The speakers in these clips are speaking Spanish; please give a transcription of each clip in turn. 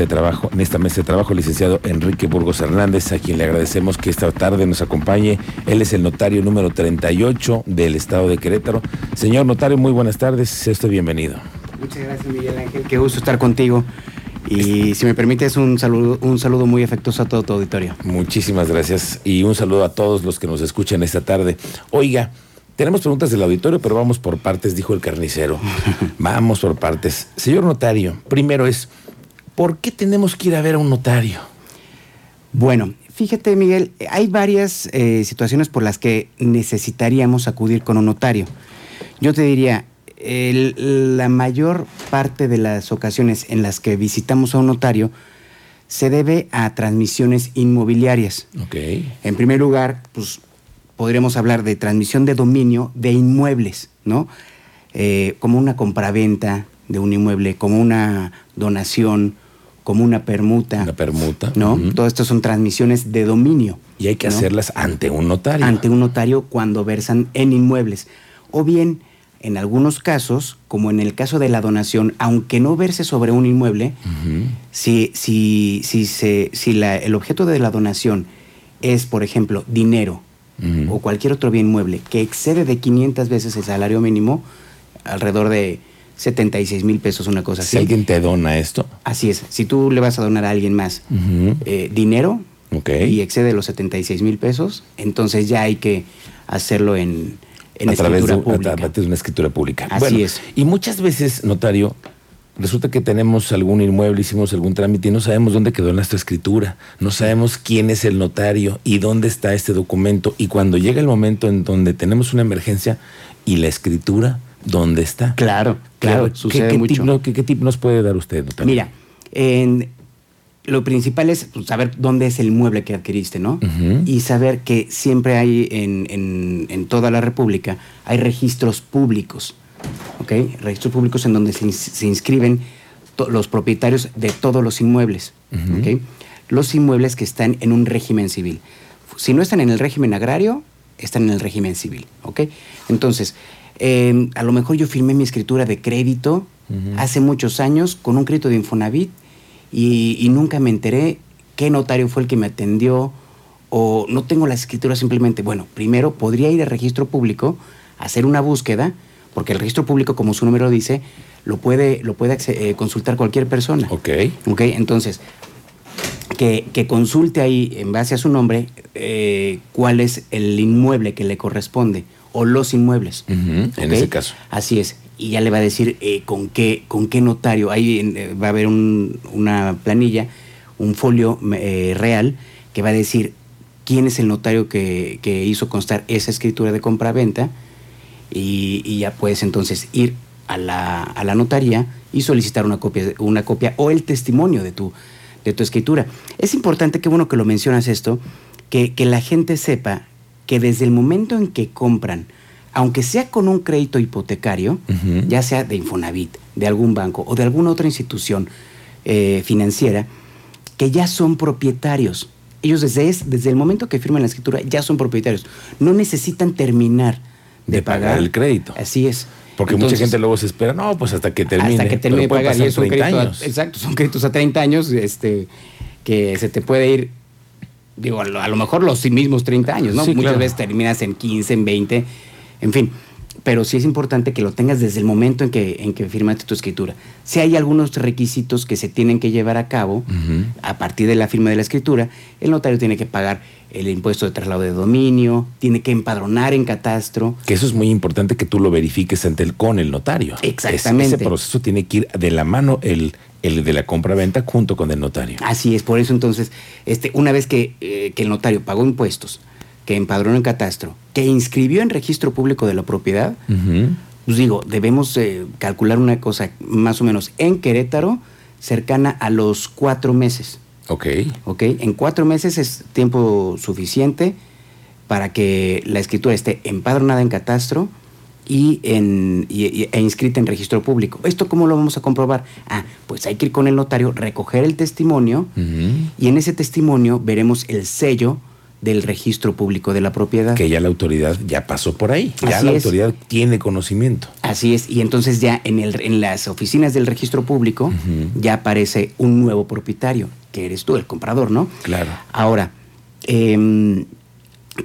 de trabajo, en esta mesa de trabajo, licenciado Enrique Burgos Hernández, a quien le agradecemos que esta tarde nos acompañe. Él es el notario número 38 del estado de Querétaro. Señor notario, muy buenas tardes, sea usted bienvenido. Muchas gracias, Miguel Ángel. Qué gusto estar contigo. Y si me permites, un saludo, un saludo muy afectuoso a todo tu auditorio. Muchísimas gracias y un saludo a todos los que nos escuchan esta tarde. Oiga, tenemos preguntas del auditorio, pero vamos por partes, dijo el carnicero. vamos por partes. Señor notario, primero es, ¿por qué tenemos que ir a ver a un notario? Bueno, fíjate Miguel, hay varias eh, situaciones por las que necesitaríamos acudir con un notario. Yo te diría, la mayor parte de las ocasiones en las que visitamos a un notario se debe a transmisiones inmobiliarias. Okay. En primer lugar, pues podríamos hablar de transmisión de dominio de inmuebles, ¿no? Eh, como una compraventa de un inmueble, como una donación, como una permuta. Una permuta. ¿No? Todo esto son transmisiones de dominio. Y hay que hacerlas ante un notario. Ante un notario cuando versan en inmuebles. O bien, en algunos casos, como en el caso de la donación, aunque no verse sobre un inmueble, si, si, si, se, si la, el objeto de la donación es, por ejemplo, dinero o cualquier otro bien mueble que excede de 500 veces el salario mínimo, alrededor de 76 mil pesos, una cosa así. Si alguien te dona esto. Así es. Si tú le vas a donar a alguien más eh, dinero y excede los 76 mil pesos, entonces ya hay que hacerlo en, en a escritura través de, pública. A través de una escritura pública. Así es. Y muchas veces, notario, resulta que tenemos algún inmueble, hicimos algún trámite y no sabemos dónde quedó nuestra escritura, no sabemos quién es el notario y dónde está este documento. Y cuando llega el momento en donde tenemos una emergencia y la escritura, ¿dónde está? Claro, claro, ¿Qué, sucede qué mucho. Tip, ¿qué, ¿Qué tip nos puede dar usted, notario? Mira, en, lo principal es pues, saber dónde es el inmueble que adquiriste, ¿no? Y saber que siempre hay en, en- en toda la República, hay registros públicos, ¿ok? Registros públicos en donde se, ins- se inscriben los propietarios de todos los inmuebles. ¿ok? Los inmuebles que están en un régimen civil. Si no están en el régimen agrario, están en el régimen civil, ¿ok? Entonces, eh, a lo mejor yo firmé mi escritura de crédito hace muchos años con un crédito de Infonavit y, y nunca me enteré qué notario fue el que me atendió o no tengo la escritura simplemente. Bueno, primero podría ir al registro público, hacer una búsqueda, porque el registro público, como su número dice, lo puede, lo puede eh, consultar cualquier persona. Ok. Ok, entonces, que, que consulte ahí, en base a su nombre, eh, cuál es el inmueble que le corresponde o los inmuebles. En ese caso. Así es. Y ya le va a decir eh, con, qué, con qué notario. Ahí eh, va a haber un- una planilla, un folio eh, real, que va a decir quién es el notario que, que hizo constar esa escritura de compra-venta. Y, y ya puedes entonces ir a la, a la notaría y solicitar una copia, una copia o el testimonio de tu, de tu escritura. Es importante, qué bueno que lo mencionas esto, que, que la gente sepa que desde el momento en que compran, aunque sea con un crédito hipotecario, ya sea de Infonavit, de algún banco o de alguna otra institución eh, financiera, que ya son propietarios. Ellos desde, es- desde el momento que firman la escritura ya son propietarios. No necesitan terminar de, De pagar el crédito. Así es. Porque Entonces, mucha gente luego se espera, no, pues hasta que termine. hasta que termine de pagar. Y es un 30 crédito a- años. exacto, son créditos a 30 años este, que se te puede ir, digo, a lo, a lo mejor los mismos 30 años, ¿no? Sí, Muchas claro. veces terminas en 15, en 20, en fin. Pero sí es importante que lo tengas desde el momento en que, en que firmaste tu escritura. Si hay algunos requisitos que se tienen que llevar a cabo a partir de la firma de la escritura, el notario tiene que pagar el impuesto de traslado de dominio, tiene que empadronar en catastro, Que eso es muy importante que tú lo verifiques ante el, con el notario. Exactamente. Es- ese proceso tiene que ir de la mano el, el de la compra-venta junto con el notario. Así es, por eso entonces, este, una vez que, eh, que el notario pagó impuestos, que empadronó en catastro, que inscribió en registro público de la propiedad, pues digo, debemos eh, calcular una cosa más o menos en Querétaro cercana a los cuatro meses. Ok. ¿ok? En cuatro meses es tiempo suficiente para que la escritura esté empadronada en catastro y, en, y- y- e inscrita en registro público. ¿Esto cómo lo vamos a comprobar? Ah, pues hay que ir con el notario, recoger el testimonio y en ese testimonio veremos el sello del registro público de la propiedad. Que ya la autoridad ya pasó por ahí, ya Así la es. autoridad tiene conocimiento. Así es, y entonces ya en, el, en las oficinas del registro público ya aparece un nuevo propietario, que eres tú, el comprador, ¿no? Claro. Ahora, em,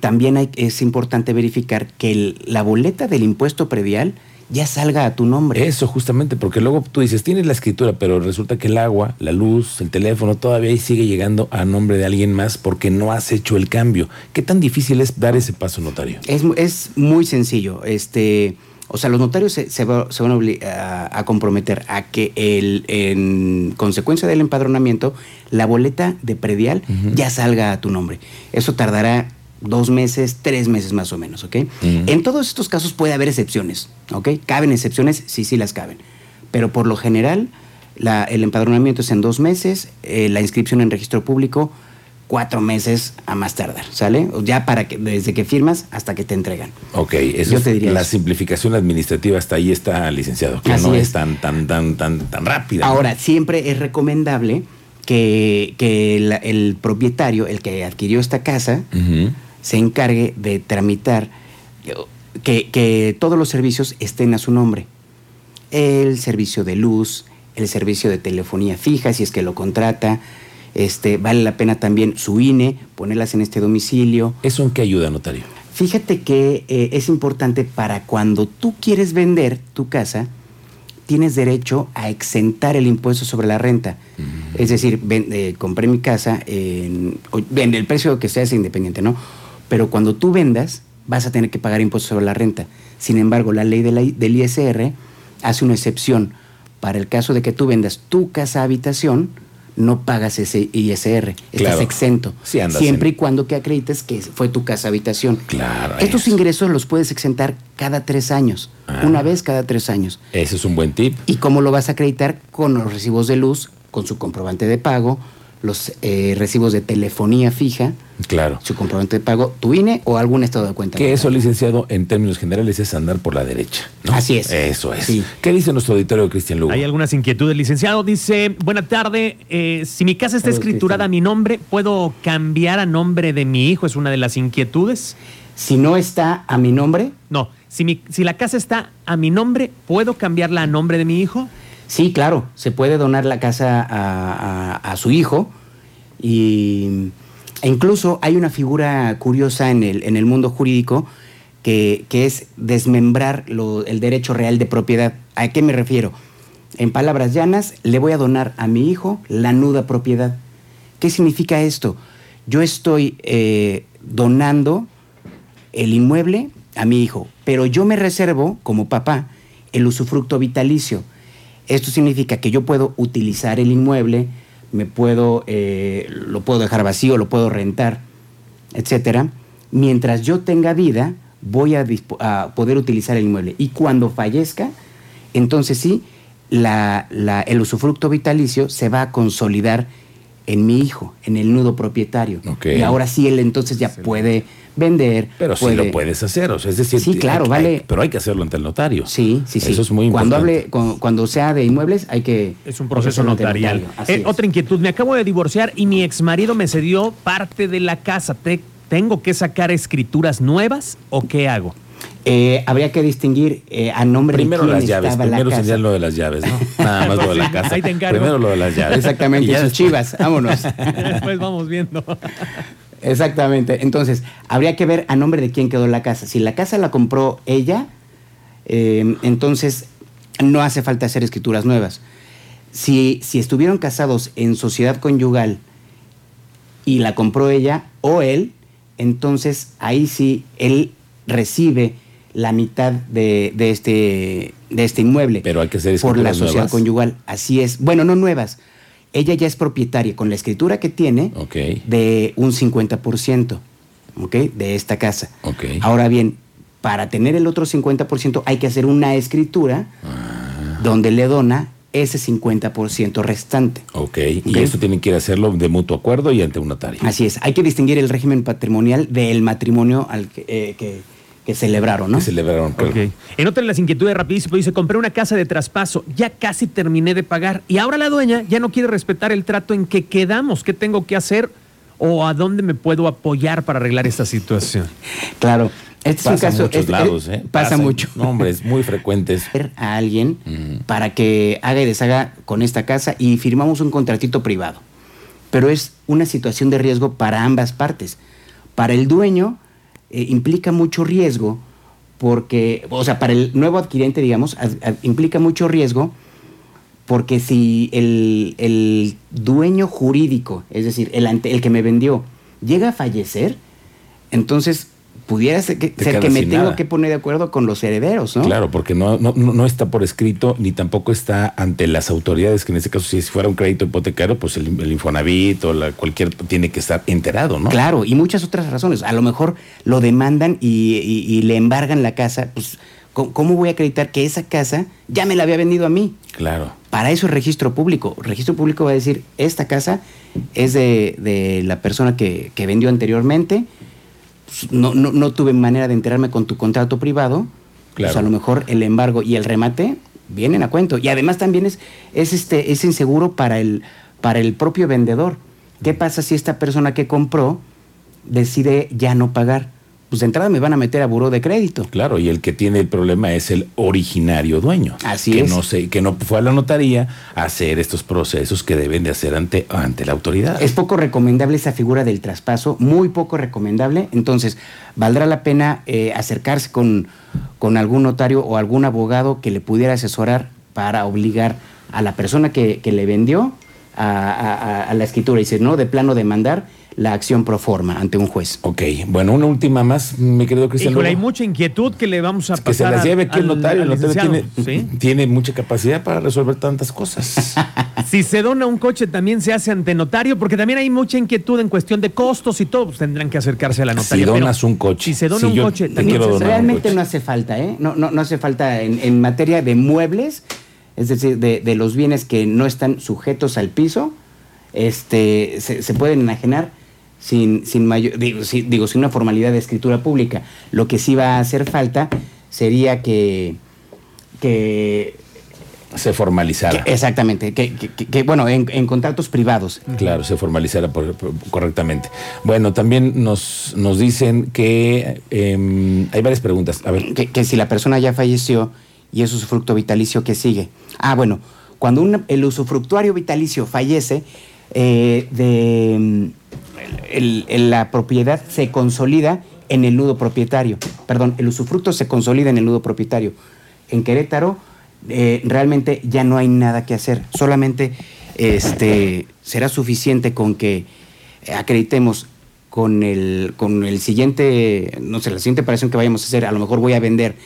también hay- es importante verificar que el- la boleta del impuesto predial ya salga a tu nombre. Eso justamente, porque luego tú dices, tienes la escritura, pero resulta que el agua, la luz, el teléfono, todavía ahí sigue llegando a nombre de alguien más porque no has hecho el cambio. ¿Qué tan difícil es dar ese paso, notario? Es, es muy sencillo. Este, o sea, los notarios se, se va- se van a, comprometer a que el, en consecuencia del empadronamiento, la boleta de predial ya salga a tu nombre. Eso tardará dos meses, tres meses más o menos, ¿ok? En todos estos casos puede haber excepciones, ¿ok? ¿Caben excepciones? Sí, sí las caben. Pero por lo general, la- el empadronamiento es en dos meses, eh, la inscripción en registro público cuatro meses a más tardar, ¿sale? Ya para que, desde que firmas hasta que te entregan. Ok, eso Yo te diría la eso. simplificación administrativa hasta ahí está, licenciado, que Así no es. es. tan, tan, tan, tan, tan rápida. ¿no? Ahora, siempre es recomendable que, que la- el propietario, el que adquirió esta casa. Se encargue de tramitar que, que todos los servicios estén a su nombre. El servicio de luz, el servicio de telefonía fija, si es que lo contrata. Este, vale la pena también su INE, ponerlas en este domicilio. ¿Eso en qué ayuda, notario? Fíjate que eh, es importante para cuando tú quieres vender tu casa, tienes derecho a exentar el impuesto sobre la renta. Es decir, ven- eh, compré mi casa, en, en el precio que sea es independiente, ¿no? Pero cuando tú vendas, vas a tener que pagar impuestos sobre la renta. Sin embargo, la ley de la I- del ISR hace una excepción. Para el caso de que tú vendas tu casa habitación, no pagas ese ISR. Estás exento. Sí, siempre en- y cuando que acredites que fue tu casa habitación. Claro. Estos eso. ingresos los puedes exentar cada tres años, Ah. una vez cada tres años. Ese es un buen tip. ¿Y cómo lo vas a acreditar? Con los recibos de luz, con su comprobante de pago, los eh, recibos de telefonía fija, Claro. su comprobante de pago, tu INE o algún estado de cuenta. Que eso, licenciado, en términos generales es andar por la derecha. ¿no? Así es. Eso es. Sí. ¿Qué dice nuestro auditorio Cristian Lugo? Hay algunas inquietudes, licenciado. Dice, buena tarde, eh, si mi casa está escriturada a mi nombre, ¿puedo cambiar a nombre de mi hijo? Es una de las inquietudes. Si no está a mi nombre, No, si, mi- si la casa está a mi nombre, ¿puedo cambiarla a nombre de mi hijo? Sí, claro, se puede donar la casa a, su hijo y e incluso hay una figura curiosa en el, en el mundo jurídico que, que es desmembrar el derecho real de propiedad. ¿A qué me refiero? En palabras llanas, le voy a donar a mi hijo la nuda propiedad. ¿Qué significa esto? Yo estoy eh, donando el inmueble a mi hijo, pero yo me reservo, como papá, el usufructo vitalicio. Esto significa que yo puedo utilizar el inmueble, me puedo, eh, lo puedo dejar vacío, lo puedo rentar, etcétera. Mientras yo tenga vida, voy a, poder utilizar el inmueble. Y cuando fallezca, entonces sí, el usufructo vitalicio se va a consolidar en mi hijo, en el nudo propietario. Ok. Y ahora sí, él entonces ya puede vender. Pero sí puede- lo puedes hacer, o sea, es decir, Sí, claro, hay- vale. hay- pero hay que hacerlo ante el notario. Sí, sí, sí. Eso es muy cuando importante. hable, cu- cuando sea de inmuebles, hay que. Es un proceso notarial. notario. Eh. Otra inquietud, me acabo de divorciar y mi exmarido me cedió parte de la casa. Te- ¿Tengo que sacar escrituras nuevas o qué hago? Eh, habría que distinguir eh, a nombre Primero de quién las llaves, estaba la primero casa. señal lo de las llaves, ¿no? Nada más lo de la casa. Ahí te encargo. Primero lo de las llaves. Exactamente, Y ya sus después- chivas, vámonos. Después vamos viendo. Exactamente. Entonces, habría que ver a nombre de quién quedó la casa. Si la casa la compró ella, eh, entonces no hace falta hacer escrituras nuevas. Si, si estuvieron casados en sociedad conyugal y la compró ella o él, entonces ahí sí él recibe la mitad de, de este, de este inmueble. Pero hay que hacer Por la sociedad nuevas. conyugal. Así es. Bueno, no nuevas. Ella ya es propietaria con la escritura que tiene de un 50%, ¿ok? De esta casa. Ok. Ahora bien, para tener el otro 50% hay que hacer una escritura Ah. donde le dona ese 50% restante. Ok, y eso tienen que hacerlo de mutuo acuerdo y ante un notario. Así es, hay que distinguir el régimen patrimonial del matrimonio al que, eh, que- que celebraron, ¿no? Que celebraron. claro. Ok. En otra de las inquietudes rapidísimo dice, compré una casa de traspaso, ya casi terminé de pagar y ahora la dueña ya no quiere respetar el trato en que quedamos. ¿Qué tengo que hacer? o a dónde me puedo apoyar para arreglar esta situación? Claro. Este es un caso. muchos este- lados, ¿eh? Pasa, mucho. No, hombre, es muy frecuente. A alguien Mm. para que haga y deshaga con esta casa y firmamos un contratito privado. Pero es una situación de riesgo para ambas partes. Para el dueño eh, implica mucho riesgo porque, o sea, para el nuevo adquirente, digamos, implica mucho riesgo porque si el, el dueño jurídico, es decir, el, ante- el que me vendió, llega a fallecer, entonces pudiera ser que, ser que me tengo nada. que poner de acuerdo con los herederos, ¿no? Claro, porque no, no, no está por escrito ni tampoco está ante las autoridades, que en este caso si fuera un crédito hipotecario, pues el, el Infonavit o la, cualquier tiene que estar enterado, ¿no? Claro, y muchas otras razones. A lo mejor lo demandan y, y- y le embargan la casa. Pues, ¿cómo, cómo voy a acreditar que esa casa ya me la había vendido a mí? Claro. Para eso es registro público. Registro público va a decir, esta casa es de, de la persona que, que vendió anteriormente. Pues, No, no, no tuve manera de enterarme con tu contrato privado. Claro. Pues a lo mejor el embargo y el remate vienen a cuento. Y además también es, es, este, es inseguro para el, para el propio vendedor. ¿Qué pasa si esta persona que compró decide ya no pagar? Pues de entrada me van a meter a buró de crédito. Claro, y el que tiene el problema es el originario dueño. Así que es. No se, que no fue a la notaría a hacer estos procesos que deben de hacer ante, ante la autoridad. Es poco recomendable esa figura del traspaso, muy poco recomendable. Entonces, valdrá la pena eh, acercarse con, con algún notario o algún abogado que le pudiera asesorar para obligar a la persona que, que le vendió a, a- a- a la escritura y decir, no, de plano demandar la acción pro forma ante un juez. Ok, bueno, una última más, mi querido Cristian. Híjole, hay mucha inquietud que le vamos a pasar. que se las lleve aquí el al- notario. al El notario tiene, licenciado, ¿sí? tiene mucha capacidad para resolver tantas cosas. Si se dona un coche, también se hace ante notario, porque también hay mucha inquietud en cuestión de costos y todo, pues tendrán que acercarse a la si notaria. Pero donas un coche. Si se dona si un coche, te también quiero se donar un Realmente coche. no hace falta, ¿eh? No, no, no hace falta en, en materia de muebles, es decir, de, de los bienes que no están sujetos al piso, este, se, se pueden enajenar sin, sin mayor, digo, si- digo, sin una formalidad de escritura pública. Lo que sí va a hacer falta sería que, que, Se formalizara. que- exactamente, que, que- que- que, bueno, en, en contratos privados. Claro, se formalizara por- por- correctamente. Bueno, también nos, nos dicen que em, hay varias preguntas. A ver, que, que si la persona ya falleció y es usufructo vitalicio, ¿qué sigue? Ah, bueno, cuando un- el usufructuario vitalicio fallece, eh, de, el- el- la propiedad se consolida en el nudo propietario. Perdón, el usufructo se consolida en el nudo propietario. En Querétaro eh, realmente ya no hay nada que hacer. Solamente este, será suficiente con que acreditemos con el, con el siguiente, no sé, la siguiente operación que vayamos a hacer, a lo mejor voy a vender.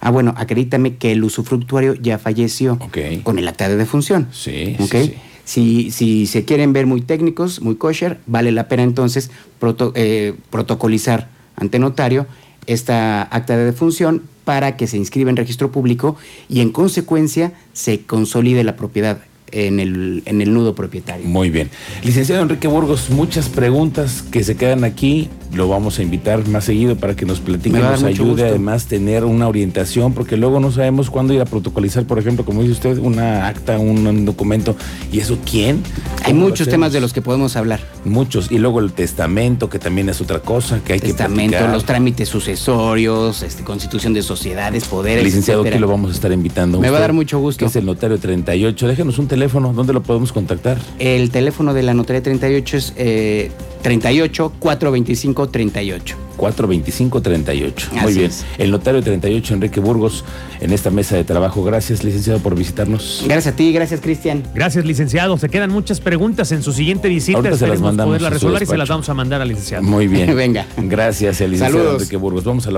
Ah, bueno, acredítame que el usufructuario ya falleció con el acta de defunción. Sí, ¿ok? sí, sí. Si, si se quieren ver muy técnicos, muy kosher, vale la pena entonces eh, protocolizar ante notario esta acta de defunción para que se inscriba en registro público y en consecuencia se consolide la propiedad en el, en el nudo propietario. muy bien. Licenciado Enrique Burgos, muchas preguntas que se quedan aquí. Lo vamos a invitar más seguido para que nos platique, nos ayude gusto. además tener una orientación, porque luego no sabemos cuándo ir a protocolizar, por ejemplo, como dice usted, una acta, un, documento. ¿Y eso quién? Hay ¿Cómo lo muchos temas de los que podemos hablar. Muchos. Y luego el testamento, que también es otra cosa que hay Testamento, que platicar. los trámites sucesorios, este, constitución de sociedades, poderes. Licenciado, etcétera. aquí lo vamos a estar invitando. Me va a dar mucho gusto. Que es el notario 38. Déjenos un teléfono. ¿Dónde lo podemos contactar? El teléfono de la notaría 38 es eh, 38 425 38. 425-38. Muy Así bien. es. El notario 38, Enrique Burgos, en esta mesa de trabajo. Gracias, licenciado, por visitarnos. Gracias a ti, gracias Cristian. Gracias, licenciado. Se quedan muchas preguntas en su siguiente visita. Ahorita se las mandamos poderlas resolver y se las vamos a mandar al licenciado. Muy bien. Venga. Gracias, el licenciado Saludos. Enrique Burgos. Vamos a la